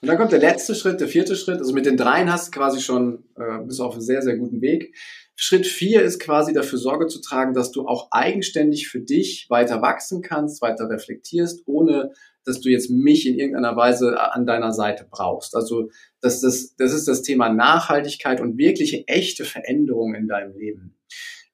Und dann kommt der letzte Schritt, der vierte Schritt. Also mit den dreien hast du quasi schon, äh, bist auf einem sehr, sehr guten Weg. Schritt vier ist quasi dafür Sorge zu tragen, dass du auch eigenständig für dich weiter wachsen kannst, weiter reflektierst, ohne dass du jetzt mich in irgendeiner Weise an deiner Seite brauchst. Also das, das, das ist das Thema Nachhaltigkeit und wirkliche echte Veränderung in deinem Leben.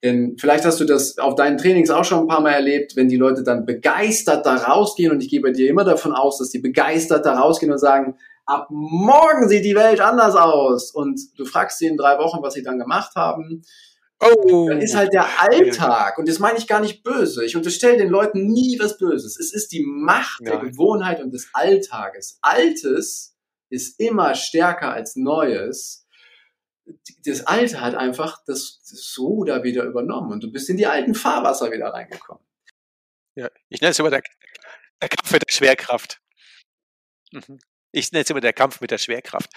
Denn vielleicht hast du das auf deinen Trainings auch schon ein paar Mal erlebt, wenn die Leute dann begeistert da rausgehen und ich gehe bei dir immer davon aus, dass die begeistert da rausgehen und sagen, ab morgen sieht die Welt anders aus. Und du fragst sie in drei Wochen, was sie dann gemacht haben. Oh. Dann ist halt der Alltag, und das meine ich gar nicht böse. Ich unterstelle den Leuten nie was Böses. Es ist die Macht ja. der Gewohnheit und des Alltages. Altes ist immer stärker als Neues. Das Alte hat einfach das, das Ruder wieder übernommen und du bist in die alten Fahrwasser wieder reingekommen. Ja, ich nenne es immer der, der Kampf mit der Schwerkraft. Mhm. Ich nenne es immer der Kampf mit der Schwerkraft.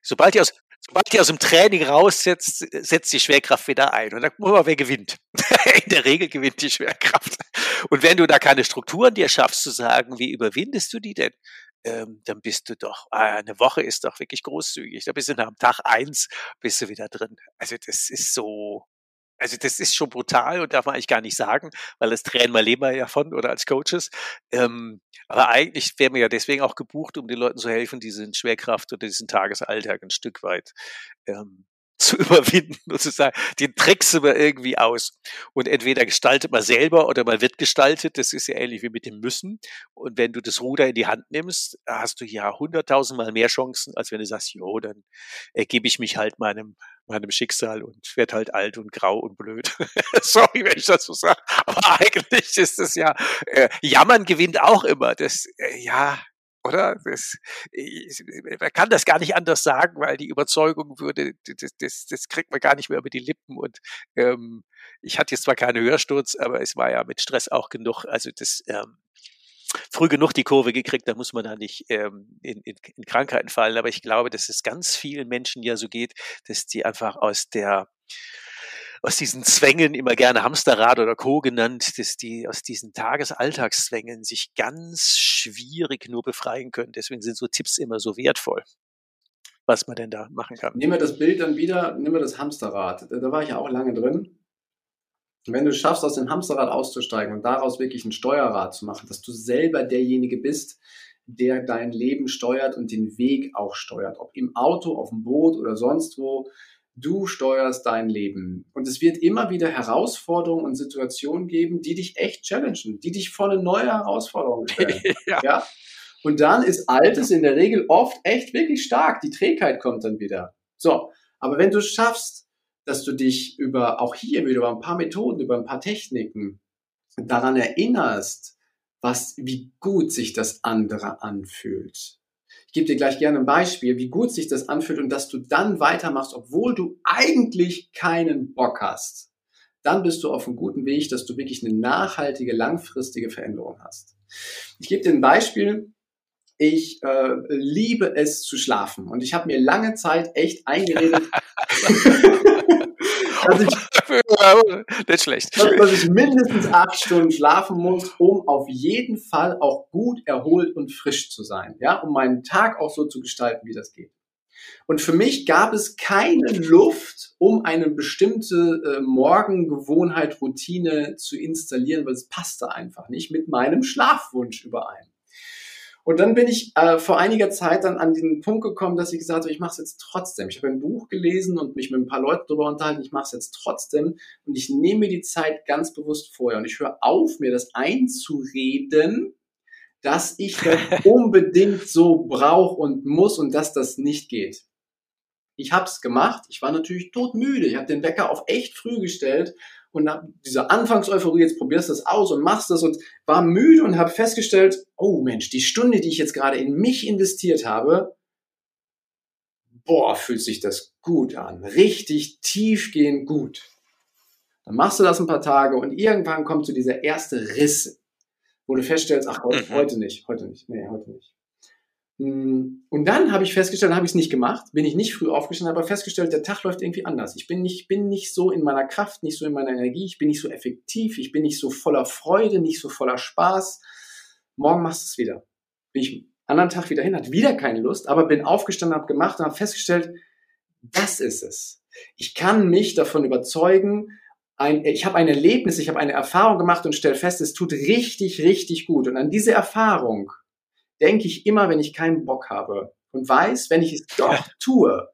Sobald ihr aus, sobald ihr aus dem Training raussetzt, setzt die Schwerkraft wieder ein. Und dann gucken wir mal, wer gewinnt. In der Regel gewinnt die Schwerkraft. Und wenn du da keine Strukturen dir schaffst, zu sagen, wie überwindest du die denn? Ähm, dann bist du doch, ah, eine Woche ist doch wirklich großzügig. Da bist du nach dem Tag eins, bist du wieder drin. Also das ist so, also das ist schon brutal und darf man eigentlich gar nicht sagen, weil das Tränen mal leben wir ja von oder als Coaches. Ähm, aber eigentlich wären wir ja deswegen auch gebucht, um den Leuten zu helfen, diesen Schwerkraft oder diesen Tagesalltag ein Stück weit ähm, zu überwinden und zu sagen, den tricksen wir irgendwie aus. Und entweder gestaltet man selber oder man wird gestaltet. Das ist ja ähnlich wie mit dem Müssen. Und wenn du das Ruder in die Hand nimmst, hast du ja hunderttausendmal mehr Chancen, als wenn du sagst, jo, dann ergebe ich mich halt meinem, meinem Schicksal und werde halt alt und grau und blöd. Sorry, wenn ich das so sage. Aber eigentlich ist es ja, äh, Jammern gewinnt auch immer. Das, äh, ja, oder? Das, man kann das gar nicht anders sagen, weil die Überzeugung würde, das, das, das kriegt man gar nicht mehr über die Lippen. Und ähm, ich hatte jetzt zwar keine Hörsturz, aber es war ja mit Stress auch genug. Also das ähm, früh genug die Kurve gekriegt, da muss man da nicht ähm, in, in, in Krankheiten fallen. Aber ich glaube, dass es ganz vielen Menschen ja so geht, dass die einfach aus der aus diesen Zwängen, immer gerne Hamsterrad oder Co. genannt, dass die aus diesen Tagesalltagszwängen sich ganz schwierig nur befreien können. Deswegen sind so Tipps immer so wertvoll, was man denn da machen kann. Nehmen wir das Bild dann wieder, nehmen wir das Hamsterrad. Da war ich ja auch lange drin. Wenn du schaffst, aus dem Hamsterrad auszusteigen und daraus wirklich ein Steuerrad zu machen, dass du selber derjenige bist, der dein Leben steuert und den Weg auch steuert, ob im Auto, auf dem Boot oder sonst wo, Du steuerst dein Leben. Und es wird immer wieder Herausforderungen und Situationen geben, die dich echt challengen, die dich vor eine neue Herausforderung stellen. ja. ja. Und dann ist Altes in der Regel oft echt wirklich stark. Die Trägheit kommt dann wieder. So. Aber wenn du schaffst, dass du dich über, auch hier wieder über ein paar Methoden, über ein paar Techniken daran erinnerst, was, wie gut sich das andere anfühlt, gebe dir gleich gerne ein Beispiel, wie gut sich das anfühlt und dass du dann weitermachst, obwohl du eigentlich keinen Bock hast. Dann bist du auf einem guten Weg, dass du wirklich eine nachhaltige, langfristige Veränderung hast. Ich gebe dir ein Beispiel. Ich äh, liebe es zu schlafen und ich habe mir lange Zeit echt eingeredet, dass ich Nicht schlecht. Dass, dass ich mindestens acht Stunden schlafen muss, um auf jeden Fall auch gut erholt und frisch zu sein. Ja, um meinen Tag auch so zu gestalten, wie das geht. Und für mich gab es keine Luft, um eine bestimmte äh, Morgengewohnheit, Routine zu installieren, weil es passte einfach nicht mit meinem Schlafwunsch überein. Und dann bin ich äh, vor einiger Zeit dann an den Punkt gekommen, dass ich gesagt habe, ich mache es jetzt trotzdem. Ich habe ein Buch gelesen und mich mit ein paar Leuten darüber unterhalten, ich mache es jetzt trotzdem und ich nehme mir die Zeit ganz bewusst vorher und ich höre auf, mir das einzureden, dass ich das unbedingt so brauche und muss und dass das nicht geht. Ich habe es gemacht. Ich war natürlich todmüde. Ich habe den Wecker auf echt früh gestellt und nach dieser Anfangseuphorie, jetzt probierst du das aus und machst das und war müde und habe festgestellt, oh Mensch, die Stunde, die ich jetzt gerade in mich investiert habe, boah, fühlt sich das gut an. Richtig tiefgehend gut. Dann machst du das ein paar Tage und irgendwann kommt so dieser erste Riss, wo du feststellst, ach, heute, mhm. heute nicht, heute nicht, nee, heute nicht. Hm, und dann habe ich festgestellt, habe ich es nicht gemacht, bin ich nicht früh aufgestanden, aber festgestellt, der Tag läuft irgendwie anders. Ich bin nicht, bin nicht so in meiner Kraft, nicht so in meiner Energie, ich bin nicht so effektiv, ich bin nicht so voller Freude, nicht so voller Spaß. Morgen machst du es wieder. Bin ich anderen Tag wieder hin, hat wieder keine Lust, aber bin aufgestanden, habe gemacht und habe festgestellt, das ist es. Ich kann mich davon überzeugen, ein, ich habe ein Erlebnis, ich habe eine Erfahrung gemacht und stelle fest, es tut richtig, richtig gut. Und an diese Erfahrung denke ich immer, wenn ich keinen Bock habe und weiß, wenn ich es doch tue,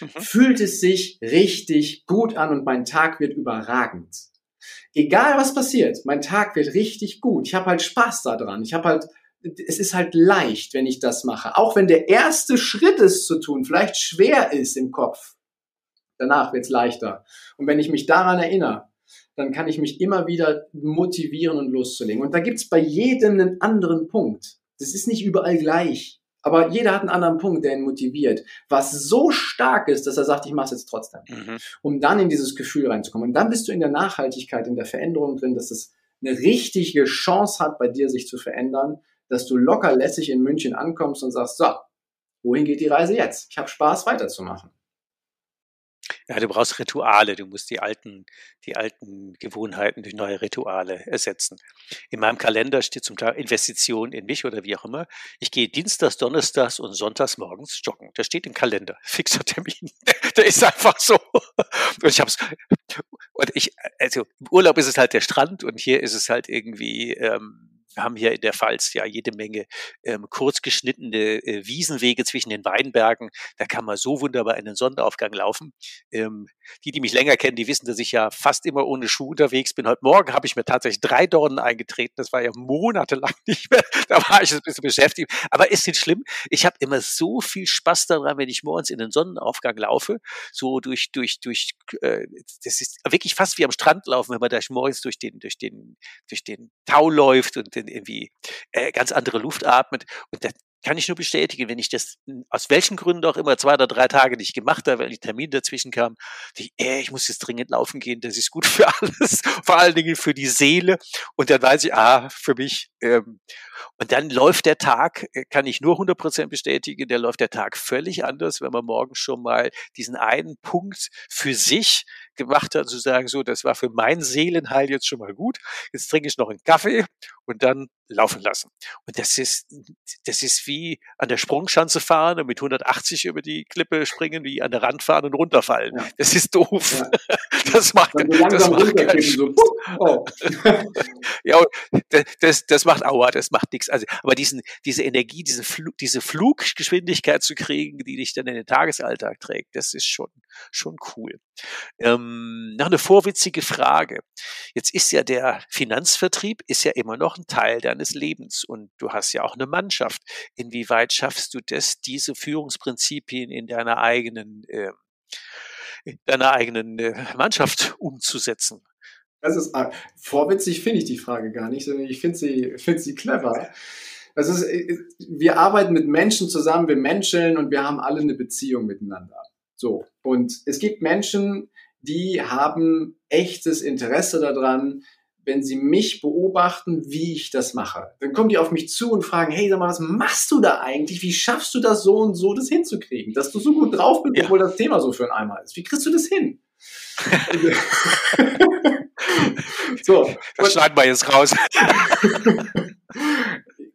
mhm. fühlt es sich richtig gut an und mein Tag wird überragend. Egal was passiert, mein Tag wird richtig gut. Ich habe halt Spaß daran. Ich habe halt, es ist halt leicht, wenn ich das mache. Auch wenn der erste Schritt es zu tun vielleicht schwer ist im Kopf. Danach wird es leichter. Und wenn ich mich daran erinnere, dann kann ich mich immer wieder motivieren und loszulegen. Und da gibt es bei jedem einen anderen Punkt. Das ist nicht überall gleich. Aber jeder hat einen anderen Punkt, der ihn motiviert, was so stark ist, dass er sagt, ich mache es jetzt trotzdem, mhm. um dann in dieses Gefühl reinzukommen. Und dann bist du in der Nachhaltigkeit, in der Veränderung drin, dass es eine richtige Chance hat, bei dir sich zu verändern, dass du locker lässig in München ankommst und sagst, so, wohin geht die Reise jetzt? Ich habe Spaß weiterzumachen. Ja, du brauchst Rituale. Du musst die alten, die alten Gewohnheiten durch neue Rituale ersetzen. In meinem Kalender steht zum Teil Investition in mich oder wie auch immer. Ich gehe Dienstags, Donnerstags und Sonntags morgens joggen. Das steht im Kalender. Fixer Termin. Der ist einfach so. Und ich hab's, und ich, also im Urlaub ist es halt der Strand und hier ist es halt irgendwie, ähm, wir haben hier in der Pfalz ja jede Menge ähm, kurz geschnittene äh, Wiesenwege zwischen den Weinbergen. Da kann man so wunderbar in den Sonnenaufgang laufen. Ähm, die, die mich länger kennen, die wissen, dass ich ja fast immer ohne Schuh unterwegs bin. Heute Morgen habe ich mir tatsächlich drei Dornen eingetreten. Das war ja monatelang nicht mehr. Da war ich ein bisschen beschäftigt. Aber ist nicht schlimm. Ich habe immer so viel Spaß daran, wenn ich morgens in den Sonnenaufgang laufe. So durch, durch, durch, äh, das ist wirklich fast wie am Strand laufen, wenn man da morgens durch den, durch den, durch den Tau läuft und irgendwie äh, ganz andere Luft atmet. Und das, kann ich nur bestätigen, wenn ich das aus welchen Gründen auch immer zwei oder drei Tage nicht gemacht habe, weil die Termin dazwischen kam, die, äh, ich muss jetzt dringend laufen gehen, das ist gut für alles, vor allen Dingen für die Seele. Und dann weiß ich, ah, für mich. Ähm, und dann läuft der Tag, äh, kann ich nur 100% bestätigen, der läuft der Tag völlig anders, wenn man morgen schon mal diesen einen Punkt für sich gemacht hat, zu sagen, so, das war für mein Seelenheil jetzt schon mal gut. Jetzt trinke ich noch einen Kaffee und dann laufen lassen. Und das ist, das ist wie an der Sprungschanze fahren und mit 180 über die Klippe springen, wie an der Rand fahren und runterfallen. Ja. Das ist doof. Ja. Das macht, das macht keinen so, oh. ja, das, das macht Aua, das macht nichts. Also, aber diesen, diese Energie, diese, Flug, diese Fluggeschwindigkeit zu kriegen, die dich dann in den Tagesalltag trägt, das ist schon, schon cool. Ähm, noch eine vorwitzige Frage. Jetzt ist ja der Finanzvertrieb ist ja immer noch ein Teil deines Lebens und du hast ja auch eine Mannschaft. Inwieweit schaffst du das, diese Führungsprinzipien in deiner eigenen, äh, in deiner eigenen äh, Mannschaft umzusetzen? Das ist äh, vorwitzig finde ich die Frage gar nicht, sondern ich finde sie, finde sie clever. Das ist, äh, wir arbeiten mit Menschen zusammen, wir menscheln und wir haben alle eine Beziehung miteinander. So. Und es gibt Menschen, die haben echtes Interesse daran, wenn sie mich beobachten, wie ich das mache. Dann kommen die auf mich zu und fragen, hey, sag mal, was machst du da eigentlich? Wie schaffst du das so und so, das hinzukriegen? Dass du so gut drauf bist, ja. obwohl das Thema so für ein Eimer ist. Wie kriegst du das hin? so. Das schneiden wir jetzt raus.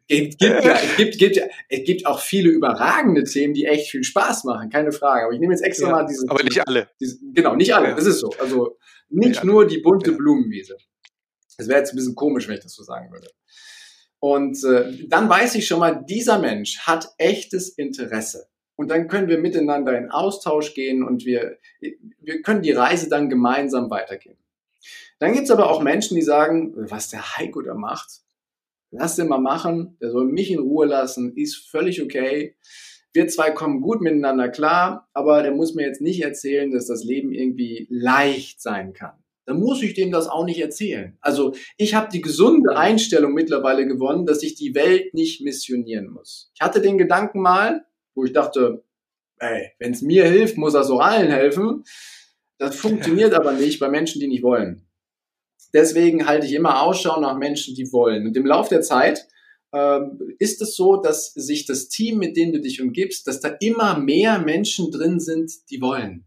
gibt, gibt, ja, es, gibt, gibt, es gibt auch viele überragende Themen, die echt viel Spaß machen, keine Frage. Aber ich nehme jetzt extra ja, mal diesen. Aber nicht alle. Diesen, genau, nicht alle, ja. das ist so. Also nicht nur die bunte Blumenwiese. Das wäre jetzt ein bisschen komisch, wenn ich das so sagen würde. Und äh, dann weiß ich schon mal, dieser Mensch hat echtes Interesse. Und dann können wir miteinander in Austausch gehen und wir, wir können die Reise dann gemeinsam weitergehen. Dann gibt's aber auch Menschen, die sagen, was der Heiko da macht, lass den mal machen, der soll mich in Ruhe lassen, ist völlig okay. Wir zwei kommen gut miteinander klar, aber der muss mir jetzt nicht erzählen, dass das Leben irgendwie leicht sein kann. Dann muss ich dem das auch nicht erzählen. Also ich habe die gesunde Einstellung mittlerweile gewonnen, dass ich die Welt nicht missionieren muss. Ich hatte den Gedanken mal, wo ich dachte, ey, wenn es mir hilft, muss das auch allen helfen. Das funktioniert aber nicht bei Menschen, die nicht wollen. Deswegen halte ich immer Ausschau nach Menschen, die wollen. Und im Laufe der Zeit ähm, ist es so, dass sich das Team, mit dem du dich umgibst, dass da immer mehr Menschen drin sind, die wollen.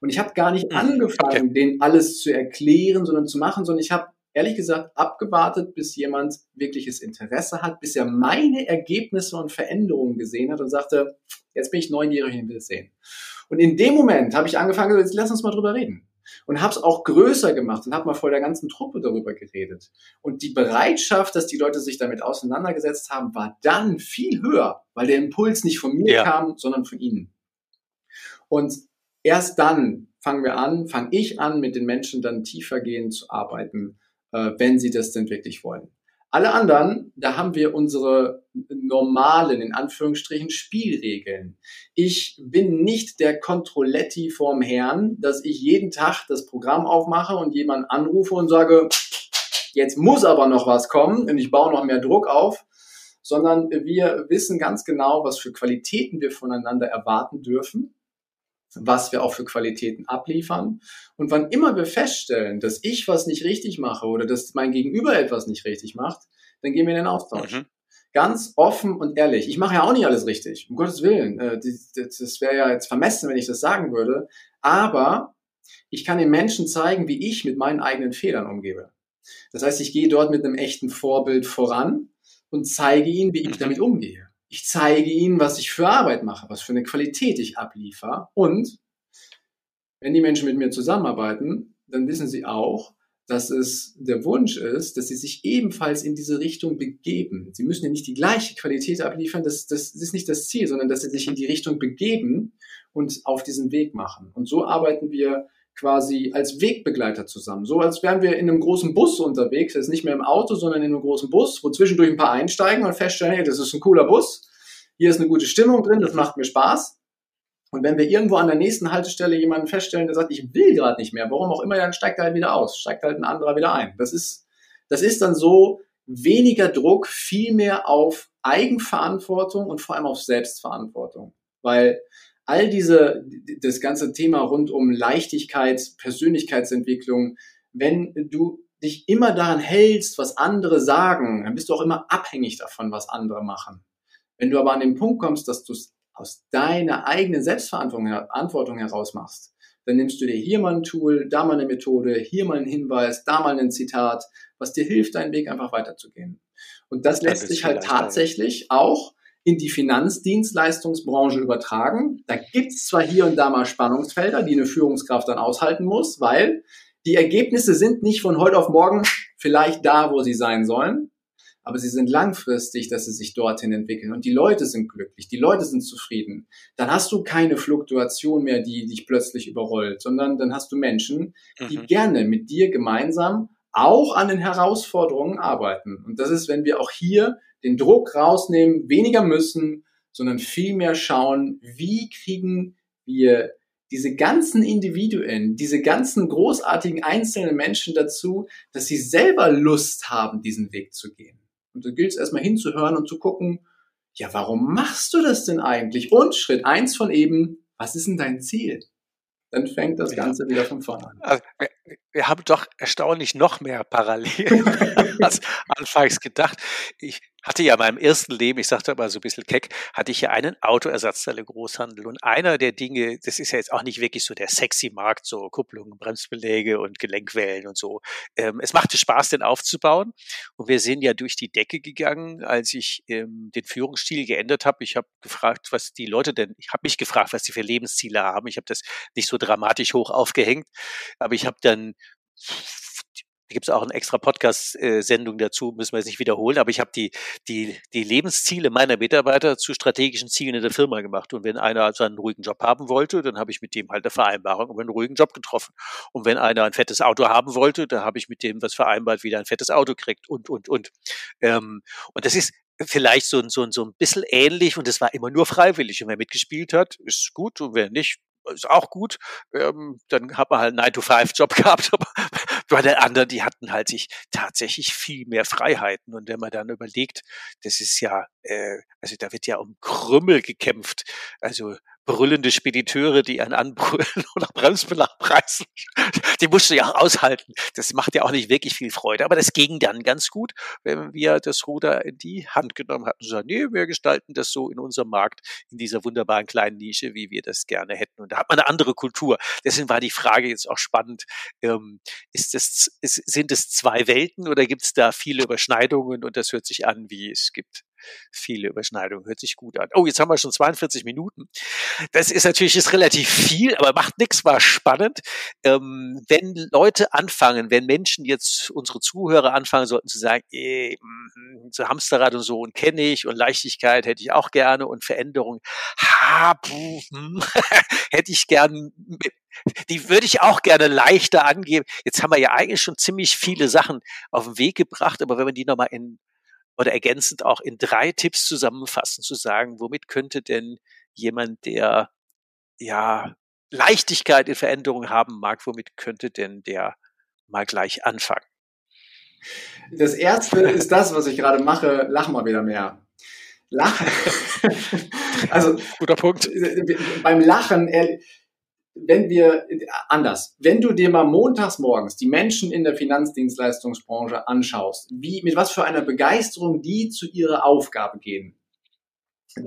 Und ich habe gar nicht mhm. angefangen, okay. denen alles zu erklären, sondern zu machen, sondern ich habe ehrlich gesagt abgewartet, bis jemand wirkliches Interesse hat, bis er meine Ergebnisse und Veränderungen gesehen hat und sagte, jetzt bin ich neugierig und will es sehen. Und in dem Moment habe ich angefangen, jetzt lass uns mal drüber reden. Und habe es auch größer gemacht und habe mal vor der ganzen Truppe darüber geredet. Und die Bereitschaft, dass die Leute sich damit auseinandergesetzt haben, war dann viel höher, weil der Impuls nicht von mir ja. kam, sondern von ihnen. Und erst dann fangen wir an, fange ich an, mit den Menschen dann tiefergehend zu arbeiten, äh, wenn sie das denn wirklich wollen. Alle anderen, da haben wir unsere normalen, in Anführungsstrichen, Spielregeln. Ich bin nicht der Controletti vorm Herrn, dass ich jeden Tag das Programm aufmache und jemanden anrufe und sage, jetzt muss aber noch was kommen und ich baue noch mehr Druck auf, sondern wir wissen ganz genau, was für Qualitäten wir voneinander erwarten dürfen was wir auch für Qualitäten abliefern. Und wann immer wir feststellen, dass ich was nicht richtig mache oder dass mein Gegenüber etwas nicht richtig macht, dann gehen wir in den Austausch. Mhm. Ganz offen und ehrlich. Ich mache ja auch nicht alles richtig, um Gottes Willen. Äh, das wäre ja jetzt vermessen, wenn ich das sagen würde. Aber ich kann den Menschen zeigen, wie ich mit meinen eigenen Fehlern umgebe. Das heißt, ich gehe dort mit einem echten Vorbild voran und zeige ihnen, wie ich mhm. damit umgehe. Ich zeige ihnen, was ich für Arbeit mache, was für eine Qualität ich abliefer. Und wenn die Menschen mit mir zusammenarbeiten, dann wissen sie auch, dass es der Wunsch ist, dass sie sich ebenfalls in diese Richtung begeben. Sie müssen ja nicht die gleiche Qualität abliefern, das, das, das ist nicht das Ziel, sondern dass sie sich in die Richtung begeben und auf diesen Weg machen. Und so arbeiten wir quasi als Wegbegleiter zusammen. So als wären wir in einem großen Bus unterwegs, jetzt nicht mehr im Auto, sondern in einem großen Bus, wo zwischendurch ein paar einsteigen und feststellen, hey, das ist ein cooler Bus, hier ist eine gute Stimmung drin, das macht mir Spaß. Und wenn wir irgendwo an der nächsten Haltestelle jemanden feststellen, der sagt, ich will gerade nicht mehr, warum auch immer, dann steigt er halt wieder aus, steigt halt ein anderer wieder ein. Das ist, das ist dann so weniger Druck, viel mehr auf Eigenverantwortung und vor allem auf Selbstverantwortung. Weil all diese, das ganze Thema rund um Leichtigkeit, Persönlichkeitsentwicklung, wenn du dich immer daran hältst, was andere sagen, dann bist du auch immer abhängig davon, was andere machen. Wenn du aber an den Punkt kommst, dass du es aus deiner eigenen Selbstverantwortung heraus machst, dann nimmst du dir hier mal ein Tool, da mal eine Methode, hier mal einen Hinweis, da mal ein Zitat, was dir hilft, deinen Weg einfach weiterzugehen. Und das lässt sich halt tatsächlich auch in die Finanzdienstleistungsbranche übertragen. Da gibt's zwar hier und da mal Spannungsfelder, die eine Führungskraft dann aushalten muss, weil die Ergebnisse sind nicht von heute auf morgen vielleicht da, wo sie sein sollen, aber sie sind langfristig, dass sie sich dorthin entwickeln und die Leute sind glücklich, die Leute sind zufrieden. Dann hast du keine Fluktuation mehr, die dich plötzlich überrollt, sondern dann hast du Menschen, die mhm. gerne mit dir gemeinsam auch an den Herausforderungen arbeiten. Und das ist, wenn wir auch hier den Druck rausnehmen, weniger müssen, sondern viel mehr schauen, wie kriegen wir diese ganzen Individuen, diese ganzen großartigen einzelnen Menschen dazu, dass sie selber Lust haben, diesen Weg zu gehen. Und da gilt es erstmal hinzuhören und zu gucken, ja, warum machst du das denn eigentlich? Und Schritt eins von eben, was ist denn dein Ziel? Dann fängt das Ganze ja. wieder von vorne an. Also, wir haben doch erstaunlich noch mehr Parallelen als anfangs gedacht. Ich hatte ja in meinem ersten Leben, ich sagte aber so ein bisschen keck, hatte ich ja einen Autoersatzteile-Großhandel. Und einer der Dinge, das ist ja jetzt auch nicht wirklich so der sexy Markt, so Kupplungen, Bremsbeläge und Gelenkwellen und so. Ähm, es machte Spaß, den aufzubauen. Und wir sind ja durch die Decke gegangen, als ich ähm, den Führungsstil geändert habe. Ich habe gefragt, was die Leute denn, ich habe mich gefragt, was sie für Lebensziele haben. Ich habe das nicht so dramatisch hoch aufgehängt, aber ich habe dann da gibt es auch eine extra Podcast-Sendung dazu, müssen wir jetzt nicht wiederholen, aber ich habe die, die, die Lebensziele meiner Mitarbeiter zu strategischen Zielen in der Firma gemacht. Und wenn einer seinen ruhigen Job haben wollte, dann habe ich mit dem halt eine Vereinbarung über einen ruhigen Job getroffen. Und wenn einer ein fettes Auto haben wollte, dann habe ich mit dem was vereinbart, wie er ein fettes Auto kriegt und, und, und. Ähm, und das ist vielleicht so, so, so ein bisschen ähnlich und es war immer nur freiwillig. Und wer mitgespielt hat, ist gut und wer nicht, ist auch gut. Ähm, dann hat man halt einen 9-to-5-Job gehabt, aber bei den anderen, die hatten halt sich tatsächlich viel mehr Freiheiten. Und wenn man dann überlegt, das ist ja, äh, also da wird ja um Krümmel gekämpft. Also brüllende Spediteure, die einen anbrüllen oder Bremsbelag preisen. Die musst du ja auch aushalten. Das macht ja auch nicht wirklich viel Freude. Aber das ging dann ganz gut, wenn wir das Ruder in die Hand genommen hatten und sagen, nee, wir gestalten das so in unserem Markt, in dieser wunderbaren kleinen Nische, wie wir das gerne hätten. Und da hat man eine andere Kultur. Deswegen war die Frage jetzt auch spannend. Ähm, ist es, ist, sind es zwei Welten oder gibt es da viele Überschneidungen? Und das hört sich an, wie es gibt viele Überschneidungen. Hört sich gut an. Oh, jetzt haben wir schon 42 Minuten. Das ist natürlich ist relativ viel, aber macht nichts, war spannend. Ähm, wenn Leute anfangen, wenn Menschen jetzt, unsere Zuhörer anfangen sollten zu sagen, eh, mh, so Hamsterrad und so und kenne ich und Leichtigkeit hätte ich auch gerne und Veränderung, ha, puh, hm, hätte ich gern die würde ich auch gerne leichter angeben. Jetzt haben wir ja eigentlich schon ziemlich viele Sachen auf den Weg gebracht, aber wenn man die nochmal in oder ergänzend auch in drei Tipps zusammenfassen, zu sagen, womit könnte denn jemand, der ja Leichtigkeit in Veränderung haben mag, womit könnte denn der mal gleich anfangen? Das erste ist das, was ich gerade mache, lach mal wieder mehr. Lachen. also, guter Punkt. Beim Lachen, wenn wir, anders, wenn du dir mal montags morgens die Menschen in der Finanzdienstleistungsbranche anschaust, wie, mit was für einer Begeisterung die zu ihrer Aufgabe gehen.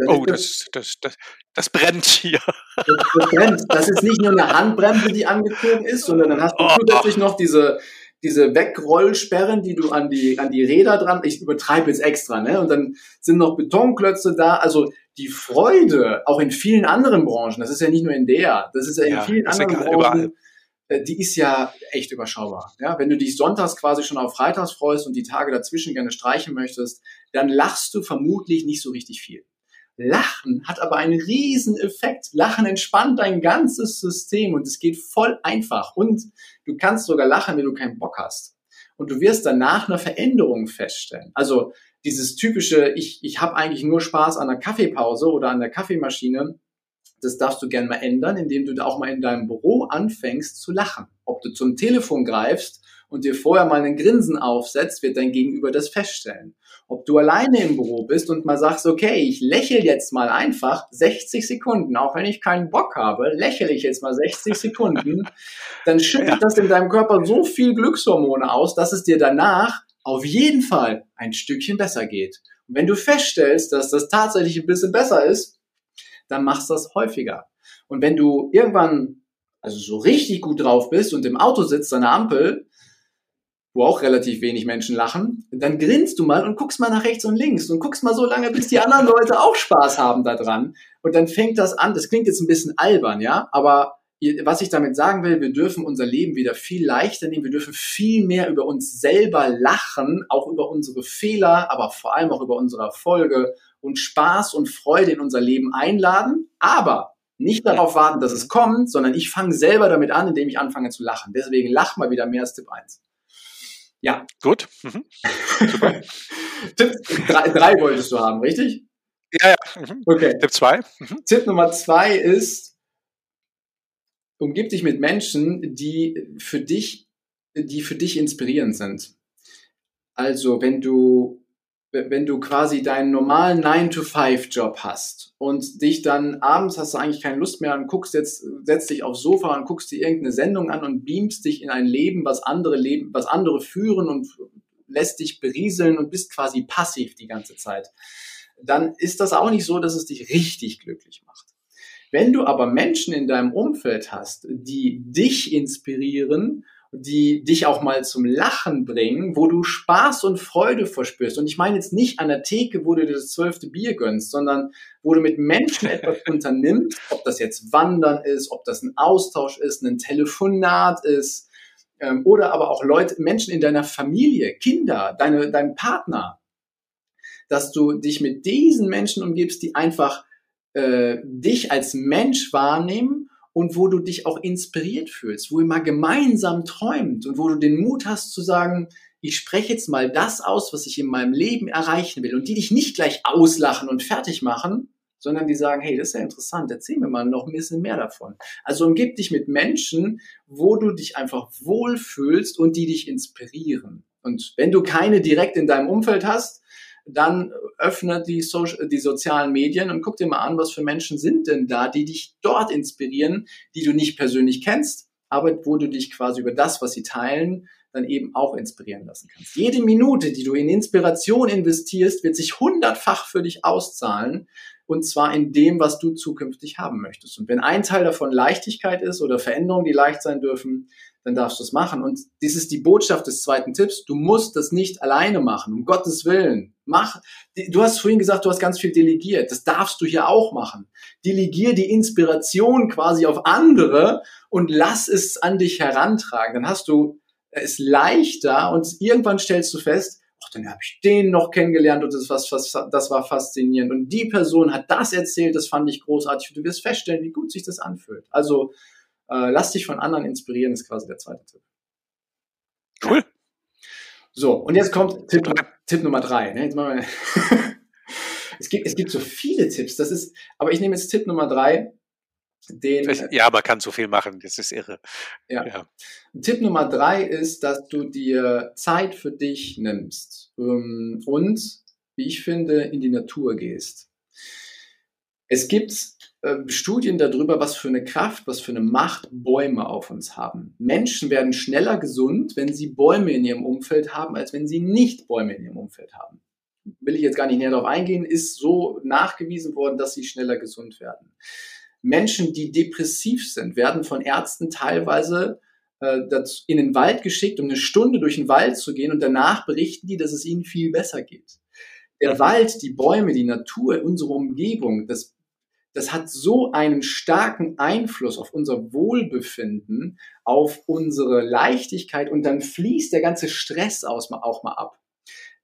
Oh, das, das, das, das brennt hier. Das, das, brennt. Das ist nicht nur eine Handbremse, die angezogen ist, sondern dann hast du oh, zusätzlich noch diese, diese Wegrollsperren, die du an die, an die Räder dran, ich übertreibe jetzt extra, ne? Und dann sind noch Betonklötze da. Also die Freude, auch in vielen anderen Branchen, das ist ja nicht nur in der, das ist ja in ja, vielen anderen Branchen, überall. Äh, die ist ja echt überschaubar. Ja, wenn du dich sonntags quasi schon auf Freitags freust und die Tage dazwischen gerne streichen möchtest, dann lachst du vermutlich nicht so richtig viel. Lachen hat aber einen riesen Effekt. Lachen entspannt dein ganzes System und es geht voll einfach. Und du kannst sogar lachen, wenn du keinen Bock hast. Und du wirst danach eine Veränderung feststellen. Also dieses typische, ich, ich habe eigentlich nur Spaß an der Kaffeepause oder an der Kaffeemaschine, das darfst du gerne mal ändern, indem du da auch mal in deinem Büro anfängst zu lachen. Ob du zum Telefon greifst und dir vorher mal einen Grinsen aufsetzt, wird dein Gegenüber das feststellen. Ob du alleine im Büro bist und mal sagst, okay, ich lächle jetzt mal einfach 60 Sekunden, auch wenn ich keinen Bock habe, lächle ich jetzt mal 60 Sekunden, dann schüttet ja. das in deinem Körper so viel Glückshormone aus, dass es dir danach auf jeden Fall ein Stückchen besser geht. Und wenn du feststellst, dass das tatsächlich ein bisschen besser ist, dann machst du das häufiger. Und wenn du irgendwann also so richtig gut drauf bist und im Auto sitzt an der Ampel, wo auch relativ wenig Menschen lachen, dann grinst du mal und guckst mal nach rechts und links und guckst mal so lange, bis die anderen Leute auch Spaß haben daran. Und dann fängt das an. Das klingt jetzt ein bisschen albern, ja, aber was ich damit sagen will, wir dürfen unser Leben wieder viel leichter nehmen. Wir dürfen viel mehr über uns selber lachen, auch über unsere Fehler, aber vor allem auch über unsere Erfolge und Spaß und Freude in unser Leben einladen. Aber nicht darauf warten, dass es kommt, sondern ich fange selber damit an, indem ich anfange zu lachen. Deswegen lach mal wieder mehr als Tipp 1. Ja. Gut. Mhm. Super. Tipp 3 wolltest du haben, richtig? Ja, ja. Mhm. Okay. Tipp 2. Mhm. Tipp Nummer 2 ist, umgib dich mit Menschen, die für dich, die für dich inspirierend sind. Also, wenn du wenn du quasi deinen normalen 9-to-5-Job hast und dich dann abends hast du eigentlich keine Lust mehr und guckst jetzt, setzt dich aufs Sofa und guckst dir irgendeine Sendung an und beamst dich in ein Leben, was andere leben, was andere führen und lässt dich berieseln und bist quasi passiv die ganze Zeit, dann ist das auch nicht so, dass es dich richtig glücklich macht. Wenn du aber Menschen in deinem Umfeld hast, die dich inspirieren, die dich auch mal zum Lachen bringen, wo du Spaß und Freude verspürst. Und ich meine jetzt nicht an der Theke, wo du dir das zwölfte Bier gönnst, sondern wo du mit Menschen etwas unternimmst, ob das jetzt Wandern ist, ob das ein Austausch ist, ein Telefonat ist, ähm, oder aber auch Leute, Menschen in deiner Familie, Kinder, deine, dein Partner, dass du dich mit diesen Menschen umgibst, die einfach äh, dich als Mensch wahrnehmen und wo du dich auch inspiriert fühlst, wo ihr mal gemeinsam träumt und wo du den Mut hast zu sagen, ich spreche jetzt mal das aus, was ich in meinem Leben erreichen will und die dich nicht gleich auslachen und fertig machen, sondern die sagen, hey, das ist ja interessant, erzähl mir mal noch ein bisschen mehr davon. Also umgib dich mit Menschen, wo du dich einfach wohlfühlst und die dich inspirieren. Und wenn du keine direkt in deinem Umfeld hast, dann öffne die, Social, die sozialen Medien und guck dir mal an, was für Menschen sind denn da, die dich dort inspirieren, die du nicht persönlich kennst, aber wo du dich quasi über das, was sie teilen, dann eben auch inspirieren lassen kannst. Jede Minute, die du in Inspiration investierst, wird sich hundertfach für dich auszahlen und zwar in dem, was du zukünftig haben möchtest. Und wenn ein Teil davon Leichtigkeit ist oder Veränderungen, die leicht sein dürfen, dann darfst du es machen. Und dies ist die Botschaft des zweiten Tipps. Du musst das nicht alleine machen, um Gottes Willen. Mach, du hast vorhin gesagt, du hast ganz viel delegiert. Das darfst du hier auch machen. Delegier die Inspiration quasi auf andere und lass es an dich herantragen. Dann hast du es leichter und irgendwann stellst du fest, dann habe ich den noch kennengelernt und das, was, das war faszinierend. Und die Person hat das erzählt, das fand ich großartig. Und du wirst feststellen, wie gut sich das anfühlt. Also äh, lass dich von anderen inspirieren, ist quasi der zweite Tipp. Cool. So, und jetzt kommt Tipp, Tipp Nummer drei. Ne? Jetzt machen wir es, gibt, es gibt so viele Tipps, das ist, aber ich nehme jetzt Tipp Nummer drei. Den, ja, man kann so viel machen, das ist irre. Ja. ja. Tipp Nummer drei ist, dass du dir Zeit für dich nimmst ähm, und, wie ich finde, in die Natur gehst. Es gibt äh, Studien darüber, was für eine Kraft, was für eine Macht Bäume auf uns haben. Menschen werden schneller gesund, wenn sie Bäume in ihrem Umfeld haben, als wenn sie nicht Bäume in ihrem Umfeld haben. Will ich jetzt gar nicht näher darauf eingehen, ist so nachgewiesen worden, dass sie schneller gesund werden. Menschen, die depressiv sind, werden von Ärzten teilweise äh, in den Wald geschickt, um eine Stunde durch den Wald zu gehen und danach berichten die, dass es ihnen viel besser geht. Der Wald, die Bäume, die Natur, unsere Umgebung, das das hat so einen starken Einfluss auf unser Wohlbefinden, auf unsere Leichtigkeit und dann fließt der ganze Stress aus, auch mal ab.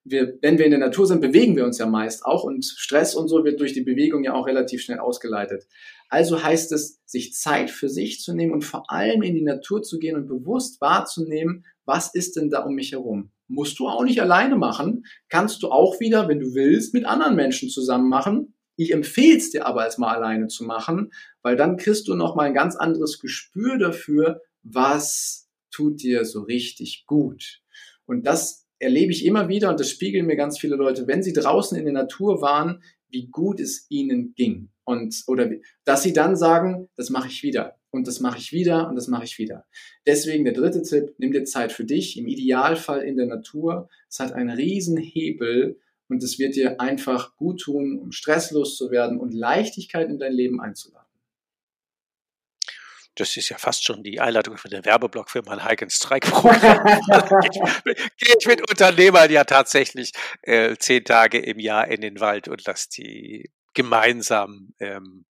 Wir, wenn wir in der Natur sind, bewegen wir uns ja meist auch und Stress und so wird durch die Bewegung ja auch relativ schnell ausgeleitet. Also heißt es, sich Zeit für sich zu nehmen und vor allem in die Natur zu gehen und bewusst wahrzunehmen, was ist denn da um mich herum? Musst du auch nicht alleine machen, kannst du auch wieder, wenn du willst, mit anderen Menschen zusammen machen ich empfehle es dir aber es mal alleine zu machen, weil dann kriegst du nochmal ein ganz anderes Gespür dafür, was tut dir so richtig gut. Und das erlebe ich immer wieder und das spiegeln mir ganz viele Leute, wenn sie draußen in der Natur waren, wie gut es ihnen ging. Und, oder, dass sie dann sagen, das mache ich wieder. Und das mache ich wieder und das mache ich wieder. Deswegen der dritte Tipp, nimm dir Zeit für dich, im Idealfall in der Natur. Es hat einen riesen Hebel, und es wird dir einfach gut tun, um stresslos zu werden und Leichtigkeit in dein Leben einzuladen. Das ist ja fast schon die Einladung für den Werbeblock für mein Hike and Strike Programm. Gehe ich mit Unternehmern ja tatsächlich äh, zehn Tage im Jahr in den Wald und lass die gemeinsam ähm,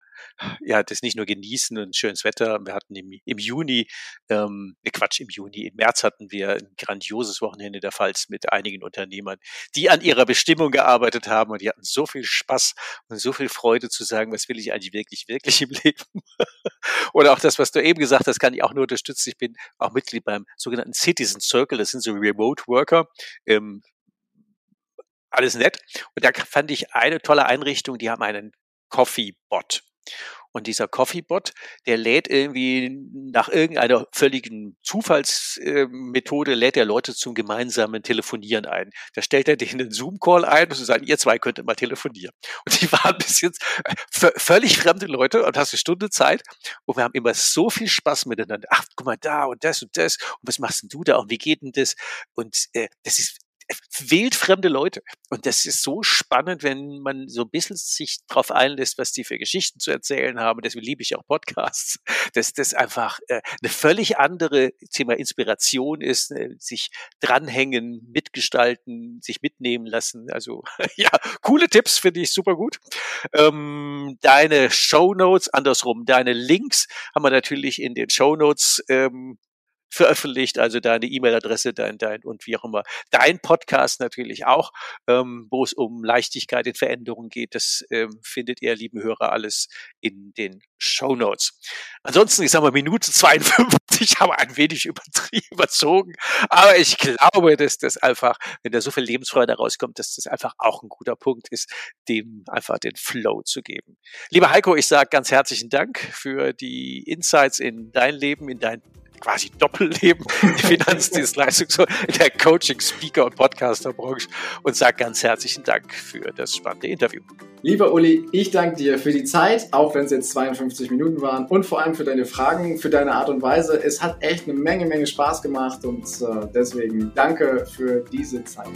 ja, das nicht nur genießen und schönes Wetter. Wir hatten im, im Juni, ähm, äh, Quatsch, im Juni, im März hatten wir ein grandioses Wochenende der Pfalz mit einigen Unternehmern, die an ihrer Bestimmung gearbeitet haben und die hatten so viel Spaß und so viel Freude zu sagen, was will ich eigentlich wirklich, wirklich im Leben. Oder auch das, was du eben gesagt hast, kann ich auch nur unterstützen. Ich bin auch Mitglied beim sogenannten Citizen Circle. Das sind so Remote Worker. Ähm, alles nett. Und da fand ich eine tolle Einrichtung, die haben einen Coffee Bot. Und dieser Coffeebot, der lädt irgendwie nach irgendeiner völligen Zufallsmethode, lädt er Leute zum gemeinsamen Telefonieren ein. Da stellt er denen einen Zoom-Call ein und sagt, ihr zwei könntet mal telefonieren. Und die waren bis jetzt äh, völlig fremde Leute und hast eine Stunde Zeit und wir haben immer so viel Spaß miteinander. Ach, guck mal da und das und das und was machst denn du da und wie geht denn das? Und äh, das ist wildfremde Leute. Und das ist so spannend, wenn man so ein bisschen sich darauf einlässt, was die für Geschichten zu erzählen haben. Deswegen liebe ich auch Podcasts, dass das einfach äh, eine völlig andere Thema Inspiration ist, äh, sich dranhängen, mitgestalten, sich mitnehmen lassen. Also ja, coole Tipps finde ich super gut. Ähm, deine Show Notes, andersrum, deine Links haben wir natürlich in den Show Notes ähm, veröffentlicht, also deine E-Mail-Adresse, dein, dein und wie auch immer. Dein Podcast natürlich auch, ähm, wo es um Leichtigkeit in Veränderungen geht. Das ähm, findet ihr, lieben Hörer, alles in den Show Notes. Ansonsten, ich sage mal, Minute 52 haben wir ein wenig übertrieben, überzogen. Aber ich glaube, dass das einfach, wenn da so viel Lebensfreude rauskommt, dass das einfach auch ein guter Punkt ist, dem einfach den Flow zu geben. Lieber Heiko, ich sage ganz herzlichen Dank für die Insights in dein Leben, in dein quasi Doppelleben, die Finanzdienstleistung, so in der Coaching, Speaker und Podcaster-Branche und sage ganz herzlichen Dank für das spannende Interview. Lieber Uli, ich danke dir für die Zeit, auch wenn es jetzt 52 Minuten waren und vor allem für deine Fragen, für deine Art und Weise. Es hat echt eine Menge, Menge Spaß gemacht und äh, deswegen danke für diese Zeit.